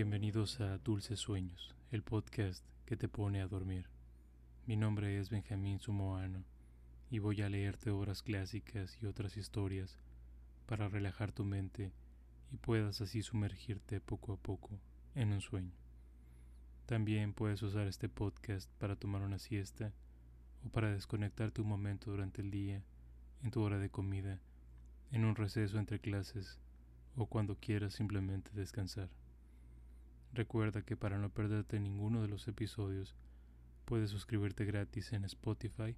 Bienvenidos a Dulces Sueños, el podcast que te pone a dormir. Mi nombre es Benjamín Sumoano y voy a leerte obras clásicas y otras historias para relajar tu mente y puedas así sumergirte poco a poco en un sueño. También puedes usar este podcast para tomar una siesta o para desconectarte un momento durante el día, en tu hora de comida, en un receso entre clases o cuando quieras simplemente descansar. Recuerda que para no perderte ninguno de los episodios, puedes suscribirte gratis en Spotify,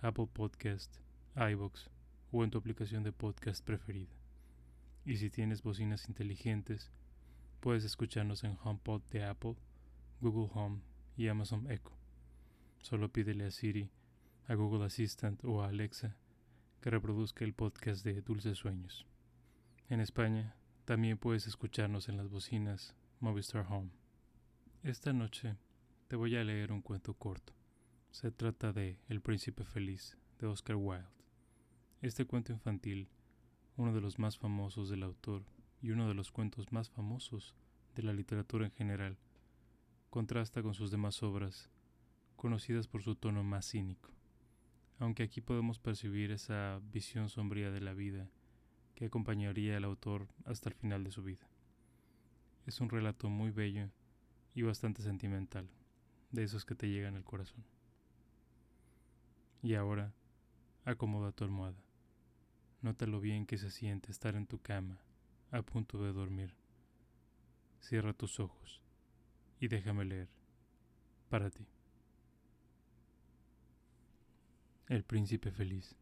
Apple Podcast, iBox o en tu aplicación de podcast preferida. Y si tienes bocinas inteligentes, puedes escucharnos en HomePod de Apple, Google Home y Amazon Echo. Solo pídele a Siri, a Google Assistant o a Alexa que reproduzca el podcast de Dulces Sueños. En España, también puedes escucharnos en las bocinas Movistar Home. Esta noche te voy a leer un cuento corto. Se trata de El Príncipe Feliz de Oscar Wilde. Este cuento infantil, uno de los más famosos del autor y uno de los cuentos más famosos de la literatura en general, contrasta con sus demás obras, conocidas por su tono más cínico, aunque aquí podemos percibir esa visión sombría de la vida que acompañaría al autor hasta el final de su vida. Es un relato muy bello y bastante sentimental, de esos que te llegan al corazón. Y ahora, acomoda tu almohada. Nota lo bien que se siente estar en tu cama, a punto de dormir. Cierra tus ojos y déjame leer, para ti. El príncipe feliz.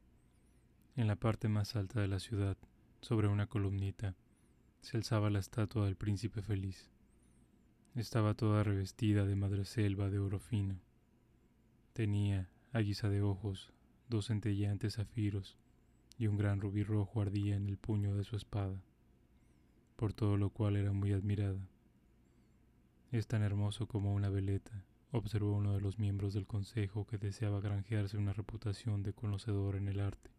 En la parte más alta de la ciudad, sobre una columnita, se alzaba la estatua del príncipe feliz. Estaba toda revestida de madreselva de oro fino. Tenía, a guisa de ojos, dos centelleantes zafiros y un gran rubí rojo ardía en el puño de su espada, por todo lo cual era muy admirada. Es tan hermoso como una veleta, observó uno de los miembros del consejo que deseaba granjearse una reputación de conocedor en el arte.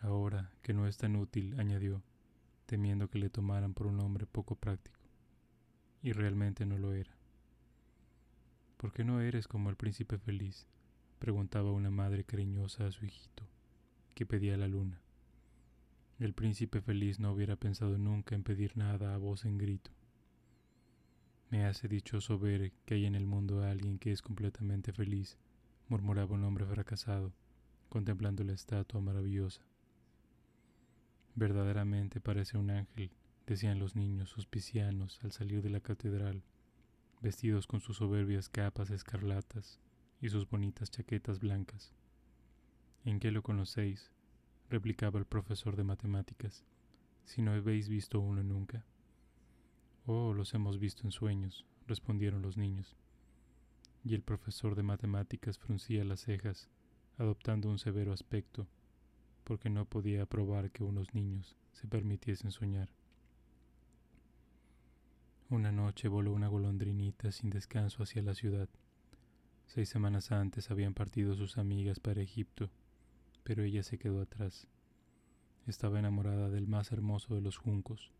Ahora que no es tan útil, añadió, temiendo que le tomaran por un hombre poco práctico. Y realmente no lo era. ¿Por qué no eres como el príncipe feliz? preguntaba una madre cariñosa a su hijito, que pedía la luna. El príncipe feliz no hubiera pensado nunca en pedir nada a voz en grito. Me hace dichoso ver que hay en el mundo alguien que es completamente feliz, murmuraba un hombre fracasado, contemplando la estatua maravillosa. Verdaderamente parece un ángel, decían los niños suspicianos al salir de la catedral, vestidos con sus soberbias capas escarlatas y sus bonitas chaquetas blancas. ¿En qué lo conocéis? replicaba el profesor de matemáticas, si no habéis visto uno nunca. Oh, los hemos visto en sueños, respondieron los niños. Y el profesor de matemáticas fruncía las cejas, adoptando un severo aspecto porque no podía aprobar que unos niños se permitiesen soñar. Una noche voló una golondrinita sin descanso hacia la ciudad. Seis semanas antes habían partido sus amigas para Egipto, pero ella se quedó atrás. Estaba enamorada del más hermoso de los juncos.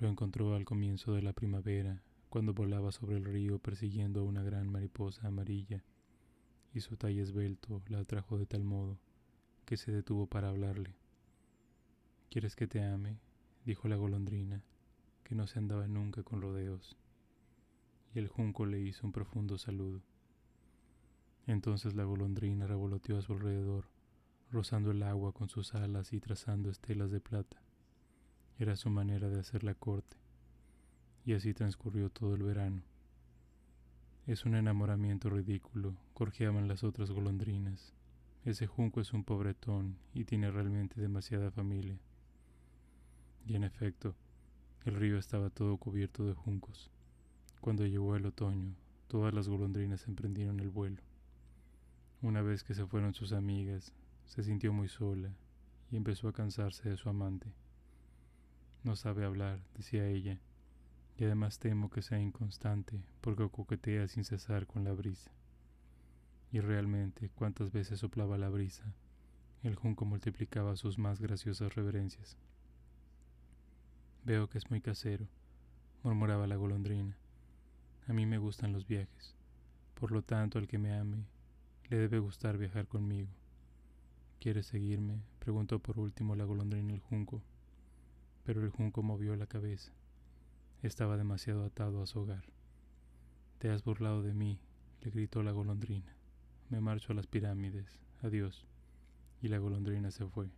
Lo encontró al comienzo de la primavera, cuando volaba sobre el río persiguiendo a una gran mariposa amarilla, y su talle esbelto la atrajo de tal modo que se detuvo para hablarle. ¿Quieres que te ame? dijo la golondrina, que no se andaba nunca con rodeos. Y el junco le hizo un profundo saludo. Entonces la golondrina revoloteó a su alrededor, rozando el agua con sus alas y trazando estelas de plata. Era su manera de hacer la corte. Y así transcurrió todo el verano. Es un enamoramiento ridículo, corjeaban las otras golondrinas. Ese junco es un pobretón y tiene realmente demasiada familia. Y en efecto, el río estaba todo cubierto de juncos. Cuando llegó el otoño, todas las golondrinas emprendieron el vuelo. Una vez que se fueron sus amigas, se sintió muy sola y empezó a cansarse de su amante. No sabe hablar, decía ella, y además temo que sea inconstante porque coquetea sin cesar con la brisa. Y realmente, cuántas veces soplaba la brisa, el junco multiplicaba sus más graciosas reverencias. Veo que es muy casero, murmuraba la golondrina. A mí me gustan los viajes. Por lo tanto, al que me ame, le debe gustar viajar conmigo. ¿Quieres seguirme? preguntó por último la golondrina el junco. Pero el junco movió la cabeza. Estaba demasiado atado a su hogar. Te has burlado de mí, le gritó la golondrina. Me marcho a las pirámides. Adiós. Y la golondrina se fue.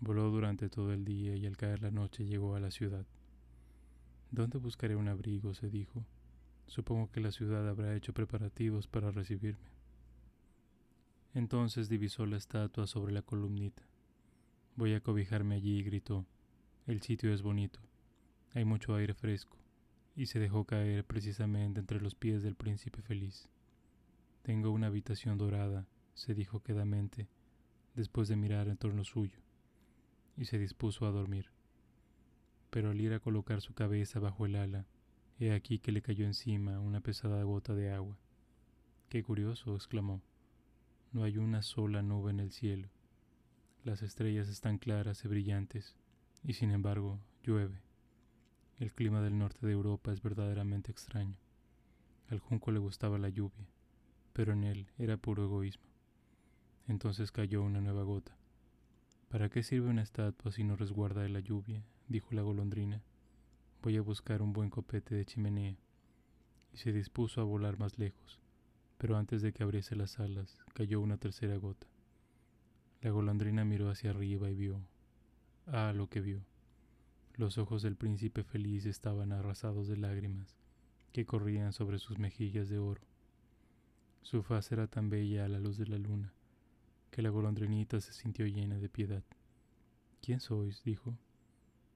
Voló durante todo el día y al caer la noche llegó a la ciudad. ¿Dónde buscaré un abrigo? se dijo. Supongo que la ciudad habrá hecho preparativos para recibirme. Entonces divisó la estatua sobre la columnita. Voy a cobijarme allí, gritó. El sitio es bonito. Hay mucho aire fresco. Y se dejó caer precisamente entre los pies del príncipe feliz. Tengo una habitación dorada, se dijo quedamente, después de mirar en torno suyo, y se dispuso a dormir. Pero al ir a colocar su cabeza bajo el ala, he aquí que le cayó encima una pesada gota de agua. Qué curioso, exclamó. No hay una sola nube en el cielo. Las estrellas están claras y brillantes, y sin embargo llueve. El clima del norte de Europa es verdaderamente extraño. Al junco le gustaba la lluvia, pero en él era puro egoísmo. Entonces cayó una nueva gota. ¿Para qué sirve una estatua si no resguarda de la lluvia? dijo la golondrina. Voy a buscar un buen copete de chimenea. Y se dispuso a volar más lejos pero antes de que abriese las alas cayó una tercera gota. La golondrina miró hacia arriba y vio. Ah, lo que vio. Los ojos del príncipe feliz estaban arrasados de lágrimas que corrían sobre sus mejillas de oro. Su faz era tan bella a la luz de la luna que la golondrinita se sintió llena de piedad. ¿Quién sois? dijo.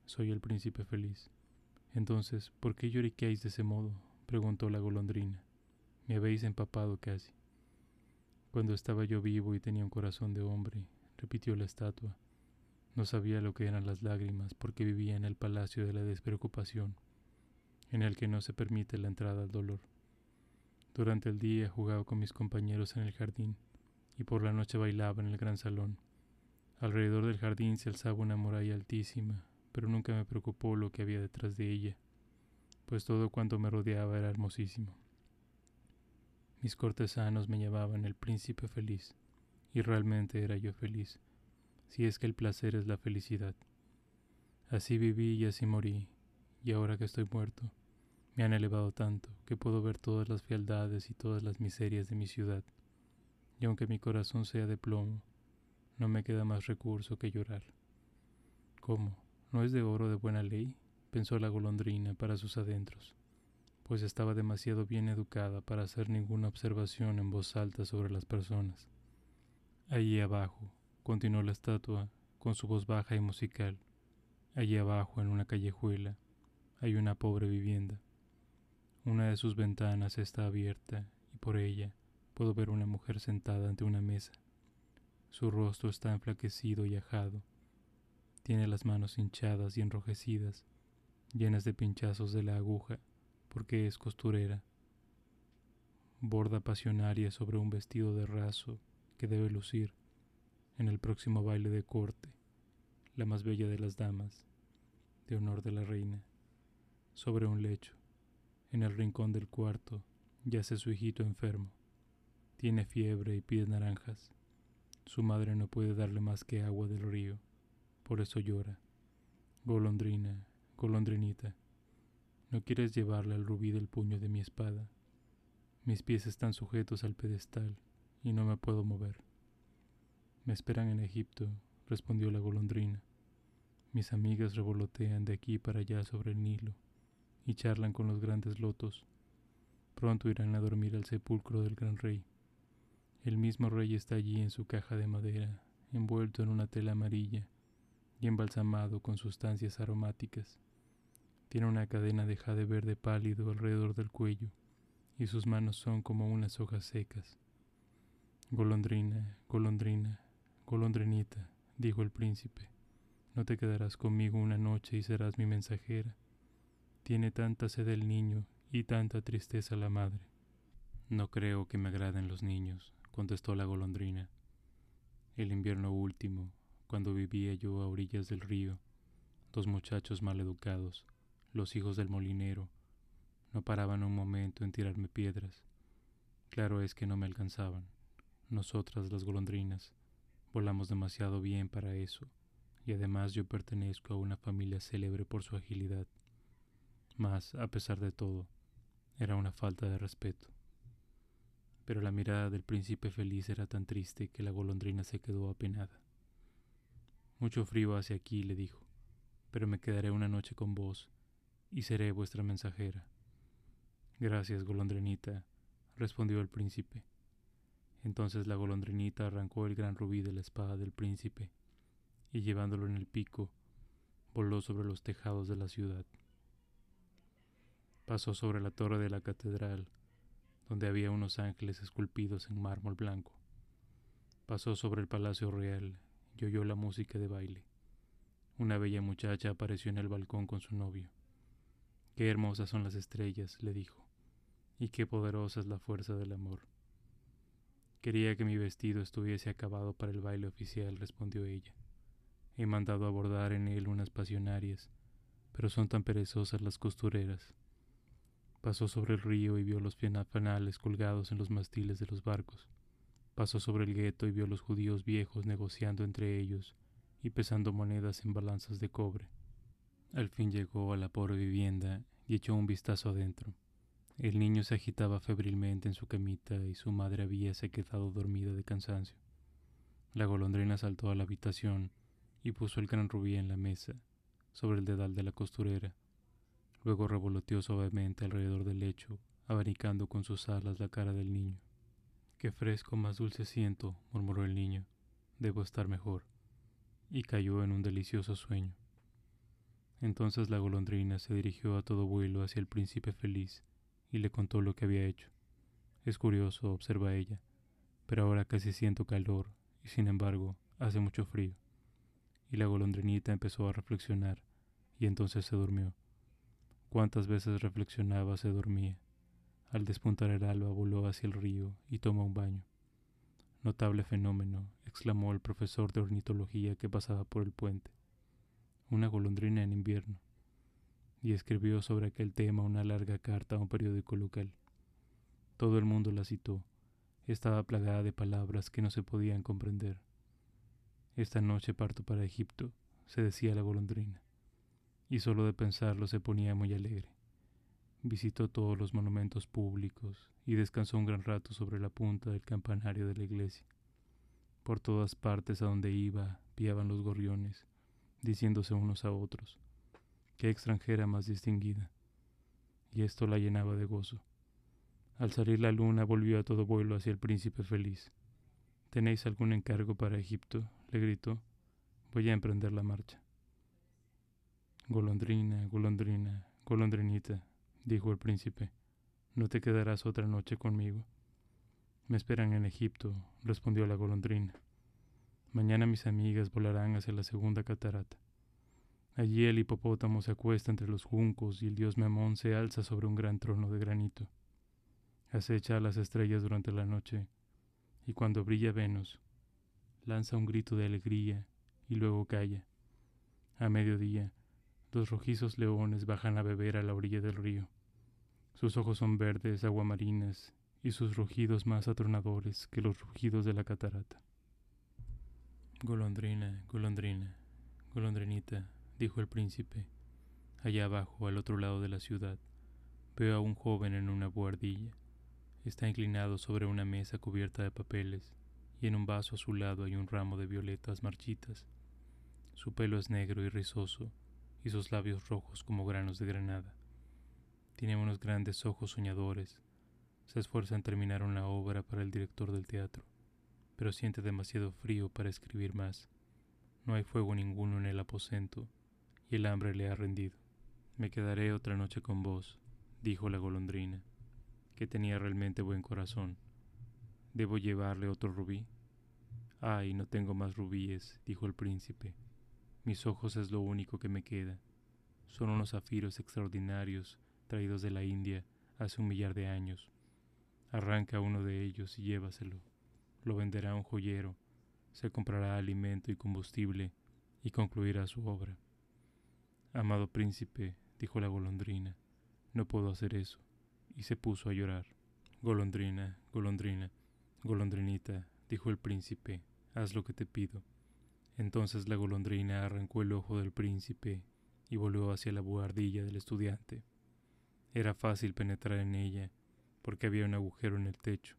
Soy el príncipe feliz. Entonces, ¿por qué lloriqueáis de ese modo? preguntó la golondrina. Me habéis empapado casi. Cuando estaba yo vivo y tenía un corazón de hombre, repitió la estatua. No sabía lo que eran las lágrimas porque vivía en el palacio de la despreocupación, en el que no se permite la entrada al dolor. Durante el día jugaba con mis compañeros en el jardín y por la noche bailaba en el gran salón. Alrededor del jardín se alzaba una muralla altísima, pero nunca me preocupó lo que había detrás de ella, pues todo cuanto me rodeaba era hermosísimo. Mis cortesanos me llamaban el príncipe feliz, y realmente era yo feliz, si es que el placer es la felicidad. Así viví y así morí, y ahora que estoy muerto, me han elevado tanto que puedo ver todas las fealdades y todas las miserias de mi ciudad, y aunque mi corazón sea de plomo, no me queda más recurso que llorar. ¿Cómo? ¿No es de oro de buena ley? pensó la golondrina para sus adentros pues estaba demasiado bien educada para hacer ninguna observación en voz alta sobre las personas. Allí abajo, continuó la estatua, con su voz baja y musical, allí abajo, en una callejuela, hay una pobre vivienda. Una de sus ventanas está abierta y por ella puedo ver una mujer sentada ante una mesa. Su rostro está enflaquecido y ajado. Tiene las manos hinchadas y enrojecidas, llenas de pinchazos de la aguja porque es costurera. Borda pasionaria sobre un vestido de raso que debe lucir en el próximo baile de corte, la más bella de las damas, de honor de la reina, sobre un lecho, en el rincón del cuarto, yace su hijito enfermo. Tiene fiebre y pide naranjas. Su madre no puede darle más que agua del río, por eso llora. Golondrina, golondrinita. No quieres llevarle al rubí del puño de mi espada. Mis pies están sujetos al pedestal y no me puedo mover. Me esperan en Egipto, respondió la golondrina. Mis amigas revolotean de aquí para allá sobre el Nilo y charlan con los grandes lotos. Pronto irán a dormir al sepulcro del gran rey. El mismo rey está allí en su caja de madera, envuelto en una tela amarilla y embalsamado con sustancias aromáticas. Tiene una cadena de jade verde pálido alrededor del cuello y sus manos son como unas hojas secas. Golondrina, golondrina, golondrinita, dijo el príncipe, no te quedarás conmigo una noche y serás mi mensajera. Tiene tanta sed el niño y tanta tristeza la madre. No creo que me agraden los niños, contestó la golondrina. El invierno último, cuando vivía yo a orillas del río, dos muchachos mal educados los hijos del molinero, no paraban un momento en tirarme piedras. Claro es que no me alcanzaban. Nosotras, las golondrinas, volamos demasiado bien para eso, y además yo pertenezco a una familia célebre por su agilidad. Mas, a pesar de todo, era una falta de respeto. Pero la mirada del príncipe feliz era tan triste que la golondrina se quedó apenada. Mucho frío hace aquí, le dijo, pero me quedaré una noche con vos y seré vuestra mensajera. Gracias, golondrinita, respondió el príncipe. Entonces la golondrinita arrancó el gran rubí de la espada del príncipe y llevándolo en el pico, voló sobre los tejados de la ciudad. Pasó sobre la torre de la catedral, donde había unos ángeles esculpidos en mármol blanco. Pasó sobre el palacio real y oyó la música de baile. Una bella muchacha apareció en el balcón con su novio. Qué hermosas son las estrellas, le dijo, y qué poderosa es la fuerza del amor. Quería que mi vestido estuviese acabado para el baile oficial, respondió ella. He mandado a en él unas pasionarias, pero son tan perezosas las costureras. Pasó sobre el río y vio los fanales colgados en los mastiles de los barcos. Pasó sobre el gueto y vio los judíos viejos negociando entre ellos y pesando monedas en balanzas de cobre. Al fin llegó a la pobre vivienda y echó un vistazo adentro. El niño se agitaba febrilmente en su camita y su madre habíase quedado dormida de cansancio. La golondrina saltó a la habitación y puso el gran rubí en la mesa, sobre el dedal de la costurera. Luego revoloteó suavemente alrededor del lecho, abanicando con sus alas la cara del niño. Qué fresco más dulce siento, murmuró el niño. Debo estar mejor. Y cayó en un delicioso sueño. Entonces la golondrina se dirigió a todo vuelo hacia el príncipe feliz y le contó lo que había hecho. Es curioso, observa ella, pero ahora casi siento calor y sin embargo hace mucho frío y la golondrinita empezó a reflexionar, y entonces se durmió. Cuántas veces reflexionaba se dormía. Al despuntar el alba voló hacia el río y tomó un baño. Notable fenómeno, exclamó el profesor de ornitología que pasaba por el puente. Una golondrina en invierno. Y escribió sobre aquel tema una larga carta a un periódico local. Todo el mundo la citó. Estaba plagada de palabras que no se podían comprender. Esta noche parto para Egipto, se decía la golondrina, y solo de pensarlo se ponía muy alegre. Visitó todos los monumentos públicos y descansó un gran rato sobre la punta del campanario de la iglesia. Por todas partes a donde iba piaban los gorriones, diciéndose unos a otros, qué extranjera más distinguida. Y esto la llenaba de gozo. Al salir la luna volvió a todo vuelo hacia el príncipe feliz. ¿Tenéis algún encargo para Egipto? le gritó. Voy a emprender la marcha. Golondrina, golondrina, golondrinita, dijo el príncipe, ¿no te quedarás otra noche conmigo? Me esperan en Egipto, respondió la golondrina. Mañana mis amigas volarán hacia la segunda catarata. Allí el hipopótamo se acuesta entre los juncos y el dios Memón se alza sobre un gran trono de granito. Acecha a las estrellas durante la noche, y cuando brilla Venus, lanza un grito de alegría y luego calla. A mediodía, dos rojizos leones bajan a beber a la orilla del río. Sus ojos son verdes, aguamarinas, y sus rugidos más atronadores que los rugidos de la catarata. Golondrina, golondrina, golondrinita, dijo el príncipe. Allá abajo, al otro lado de la ciudad, veo a un joven en una buhardilla. Está inclinado sobre una mesa cubierta de papeles y en un vaso a su lado hay un ramo de violetas marchitas. Su pelo es negro y rizoso, y sus labios rojos como granos de granada. Tiene unos grandes ojos soñadores. Se esfuerza en terminar una obra para el director del teatro, pero siente demasiado frío para escribir más. No hay fuego ninguno en el aposento, y el hambre le ha rendido. Me quedaré otra noche con vos, dijo la golondrina, que tenía realmente buen corazón ¿Debo llevarle otro rubí? Ay, no tengo más rubíes, dijo el príncipe. Mis ojos es lo único que me queda. Son unos zafiros extraordinarios traídos de la India hace un millar de años. Arranca uno de ellos y llévaselo. Lo venderá un joyero, se comprará alimento y combustible y concluirá su obra. Amado príncipe, dijo la golondrina, no puedo hacer eso, y se puso a llorar. Golondrina, golondrina, golondrinita, dijo el príncipe, haz lo que te pido. Entonces la golondrina arrancó el ojo del príncipe y volvió hacia la buhardilla del estudiante. Era fácil penetrar en ella, porque había un agujero en el techo.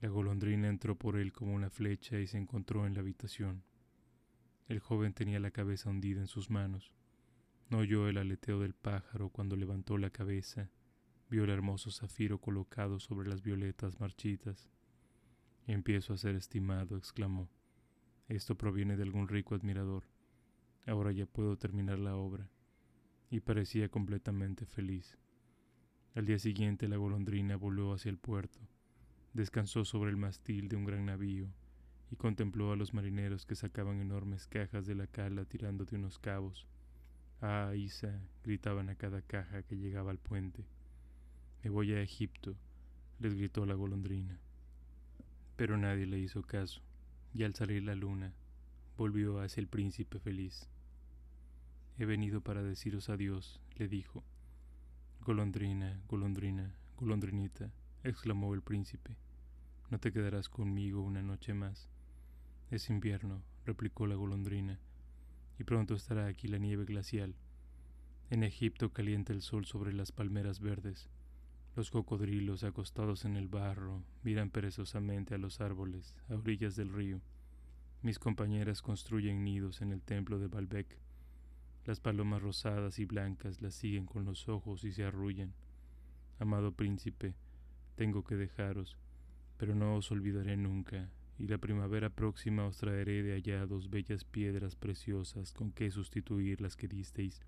La golondrina entró por él como una flecha y se encontró en la habitación. El joven tenía la cabeza hundida en sus manos. No oyó el aleteo del pájaro cuando levantó la cabeza, vio el hermoso zafiro colocado sobre las violetas marchitas. Empiezo a ser estimado, exclamó. Esto proviene de algún rico admirador. Ahora ya puedo terminar la obra. Y parecía completamente feliz. Al día siguiente la golondrina voló hacia el puerto, descansó sobre el mastil de un gran navío y contempló a los marineros que sacaban enormes cajas de la cala tirando de unos cabos. Ah, Isa, gritaban a cada caja que llegaba al puente. Me voy a Egipto, les gritó la golondrina. Pero nadie le hizo caso, y al salir la luna, volvió hacia el príncipe feliz. He venido para deciros adiós, le dijo. Golondrina, golondrina, golondrinita, exclamó el príncipe. No te quedarás conmigo una noche más. Es invierno, replicó la golondrina, y pronto estará aquí la nieve glacial. En Egipto calienta el sol sobre las palmeras verdes. Los cocodrilos acostados en el barro miran perezosamente a los árboles a orillas del río. Mis compañeras construyen nidos en el templo de Baalbek. Las palomas rosadas y blancas las siguen con los ojos y se arrullan. Amado príncipe, tengo que dejaros, pero no os olvidaré nunca y la primavera próxima os traeré de allá dos bellas piedras preciosas con que sustituir las que disteis.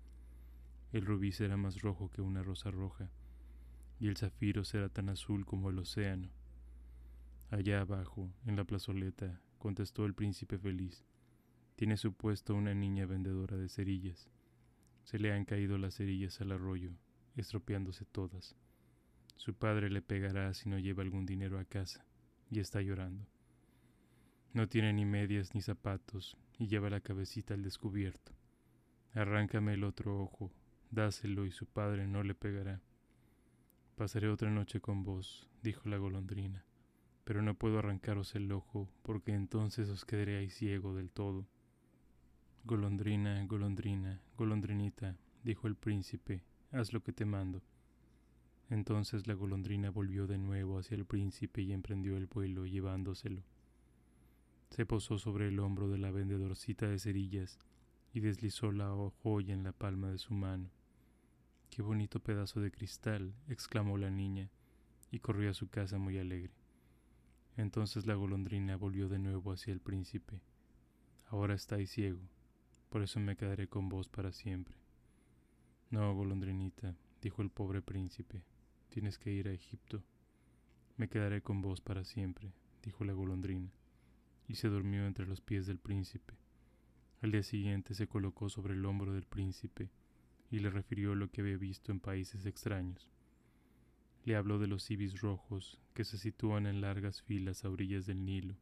El rubí será más rojo que una rosa roja, y el zafiro será tan azul como el océano. Allá abajo, en la plazoleta, contestó el príncipe feliz, tiene su puesto una niña vendedora de cerillas. Se le han caído las cerillas al arroyo, estropeándose todas. Su padre le pegará si no lleva algún dinero a casa, y está llorando. No tiene ni medias ni zapatos y lleva la cabecita al descubierto. Arráncame el otro ojo, dáselo y su padre no le pegará. Pasaré otra noche con vos, dijo la golondrina, pero no puedo arrancaros el ojo porque entonces os quedaréis ciego del todo. Golondrina, golondrina, golondrinita, dijo el príncipe, haz lo que te mando. Entonces la golondrina volvió de nuevo hacia el príncipe y emprendió el vuelo llevándoselo. Se posó sobre el hombro de la vendedorcita de cerillas y deslizó la joya en la palma de su mano. Qué bonito pedazo de cristal, exclamó la niña, y corrió a su casa muy alegre. Entonces la golondrina volvió de nuevo hacia el príncipe. Ahora estáis ciego, por eso me quedaré con vos para siempre. No, golondrinita, dijo el pobre príncipe, tienes que ir a Egipto. Me quedaré con vos para siempre, dijo la golondrina y se durmió entre los pies del príncipe. Al día siguiente se colocó sobre el hombro del príncipe y le refirió lo que había visto en países extraños. Le habló de los ibis rojos que se sitúan en largas filas a orillas del Nilo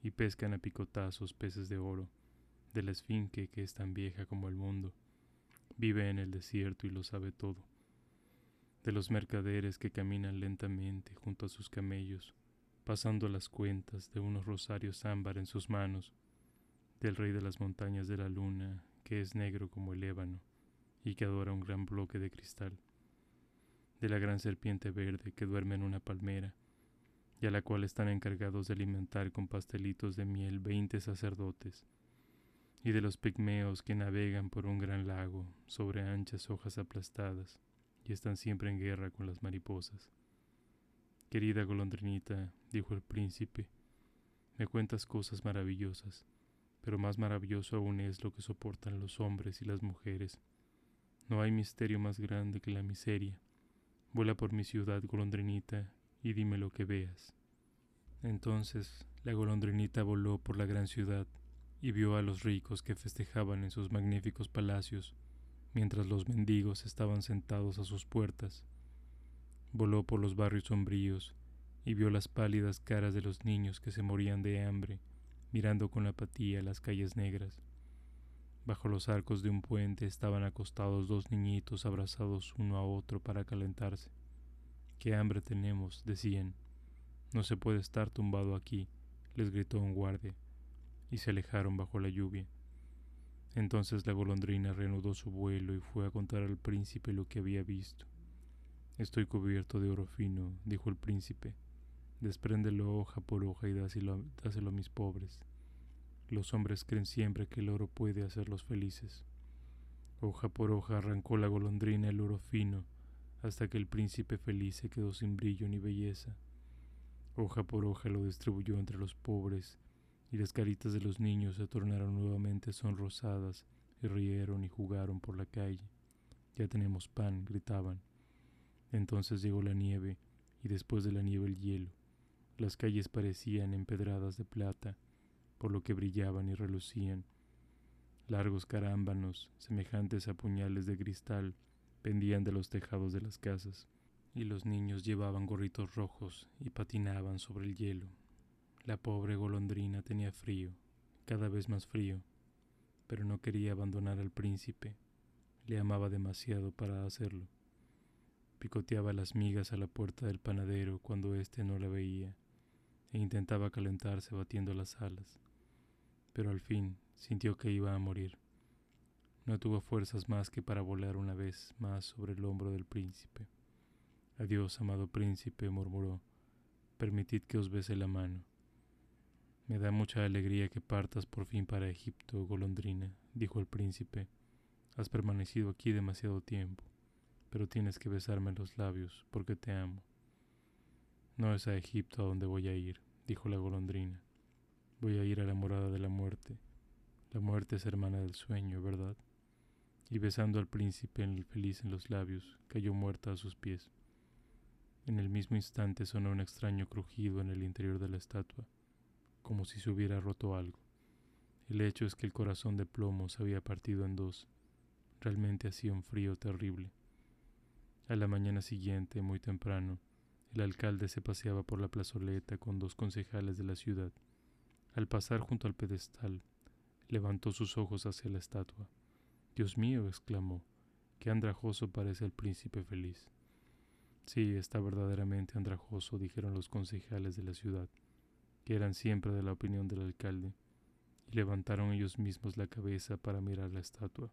y pescan a picotazos peces de oro, de la esfinge que es tan vieja como el mundo, vive en el desierto y lo sabe todo, de los mercaderes que caminan lentamente junto a sus camellos pasando las cuentas de unos rosarios ámbar en sus manos, del rey de las montañas de la luna, que es negro como el ébano y que adora un gran bloque de cristal, de la gran serpiente verde que duerme en una palmera, y a la cual están encargados de alimentar con pastelitos de miel veinte sacerdotes, y de los pigmeos que navegan por un gran lago sobre anchas hojas aplastadas y están siempre en guerra con las mariposas. Querida golondrinita, dijo el príncipe, me cuentas cosas maravillosas, pero más maravilloso aún es lo que soportan los hombres y las mujeres. No hay misterio más grande que la miseria. Vuela por mi ciudad, golondrinita, y dime lo que veas. Entonces la golondrinita voló por la gran ciudad y vio a los ricos que festejaban en sus magníficos palacios, mientras los mendigos estaban sentados a sus puertas Voló por los barrios sombríos y vio las pálidas caras de los niños que se morían de hambre, mirando con apatía las calles negras. Bajo los arcos de un puente estaban acostados dos niñitos abrazados uno a otro para calentarse. Qué hambre tenemos, decían. No se puede estar tumbado aquí, les gritó un guardia, y se alejaron bajo la lluvia. Entonces la golondrina reanudó su vuelo y fue a contar al príncipe lo que había visto. Estoy cubierto de oro fino, dijo el príncipe. Despréndelo hoja por hoja y dáselo, dáselo a mis pobres. Los hombres creen siempre que el oro puede hacerlos felices. Hoja por hoja arrancó la golondrina el oro fino, hasta que el príncipe feliz se quedó sin brillo ni belleza. Hoja por hoja lo distribuyó entre los pobres, y las caritas de los niños se tornaron nuevamente sonrosadas, y rieron y jugaron por la calle. Ya tenemos pan, gritaban. Entonces llegó la nieve, y después de la nieve el hielo. Las calles parecían empedradas de plata, por lo que brillaban y relucían. Largos carámbanos, semejantes a puñales de cristal, pendían de los tejados de las casas, y los niños llevaban gorritos rojos y patinaban sobre el hielo. La pobre golondrina tenía frío, cada vez más frío, pero no quería abandonar al príncipe, le amaba demasiado para hacerlo. Picoteaba las migas a la puerta del panadero cuando éste no la veía, e intentaba calentarse batiendo las alas pero al fin sintió que iba a morir. No tuvo fuerzas más que para volar una vez más sobre el hombro del príncipe. Adiós, amado príncipe, murmuró. Permitid que os bese la mano. Me da mucha alegría que partas por fin para Egipto, golondrina, dijo el príncipe. Has permanecido aquí demasiado tiempo, pero tienes que besarme los labios, porque te amo. No es a Egipto a donde voy a ir, dijo la golondrina. Voy a ir a la morada de la muerte. La muerte es hermana del sueño, ¿verdad? Y besando al príncipe feliz en los labios, cayó muerta a sus pies. En el mismo instante sonó un extraño crujido en el interior de la estatua, como si se hubiera roto algo. El hecho es que el corazón de plomo se había partido en dos. Realmente hacía un frío terrible. A la mañana siguiente, muy temprano, el alcalde se paseaba por la plazoleta con dos concejales de la ciudad. Al pasar junto al pedestal, levantó sus ojos hacia la estatua. Dios mío, exclamó, qué andrajoso parece el príncipe feliz. Sí, está verdaderamente andrajoso, dijeron los concejales de la ciudad, que eran siempre de la opinión del alcalde, y levantaron ellos mismos la cabeza para mirar la estatua.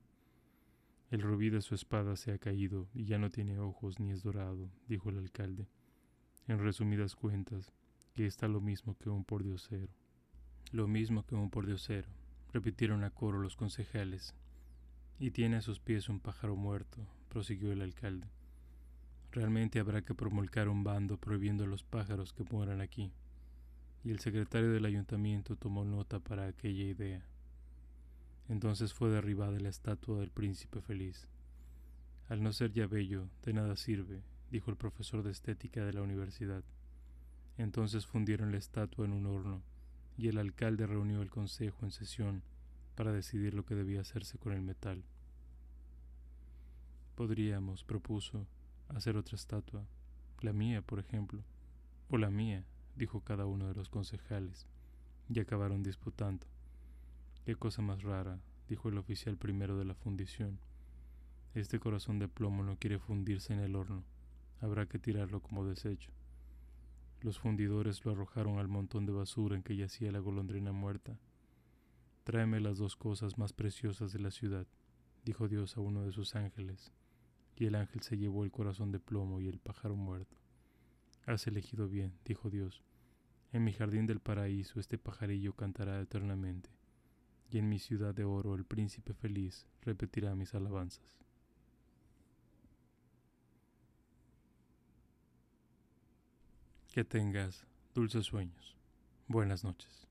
El rubí de su espada se ha caído y ya no tiene ojos ni es dorado, dijo el alcalde. En resumidas cuentas, que está lo mismo que un pordiosero. Lo mismo que un pordiosero, repitieron a coro los concejales. Y tiene a sus pies un pájaro muerto, prosiguió el alcalde. Realmente habrá que promulgar un bando prohibiendo a los pájaros que mueran aquí. Y el secretario del ayuntamiento tomó nota para aquella idea. Entonces fue derribada la estatua del príncipe feliz. Al no ser ya bello, de nada sirve, dijo el profesor de estética de la universidad. Entonces fundieron la estatua en un horno y el alcalde reunió el consejo en sesión para decidir lo que debía hacerse con el metal. Podríamos, propuso, hacer otra estatua, la mía, por ejemplo, o la mía, dijo cada uno de los concejales, y acabaron disputando. Qué cosa más rara, dijo el oficial primero de la fundición. Este corazón de plomo no quiere fundirse en el horno, habrá que tirarlo como desecho. Los fundidores lo arrojaron al montón de basura en que yacía la golondrina muerta. Tráeme las dos cosas más preciosas de la ciudad, dijo Dios a uno de sus ángeles, y el ángel se llevó el corazón de plomo y el pájaro muerto. Has elegido bien, dijo Dios. En mi jardín del paraíso este pajarillo cantará eternamente, y en mi ciudad de oro el príncipe feliz repetirá mis alabanzas. Que tengas dulces sueños. Buenas noches.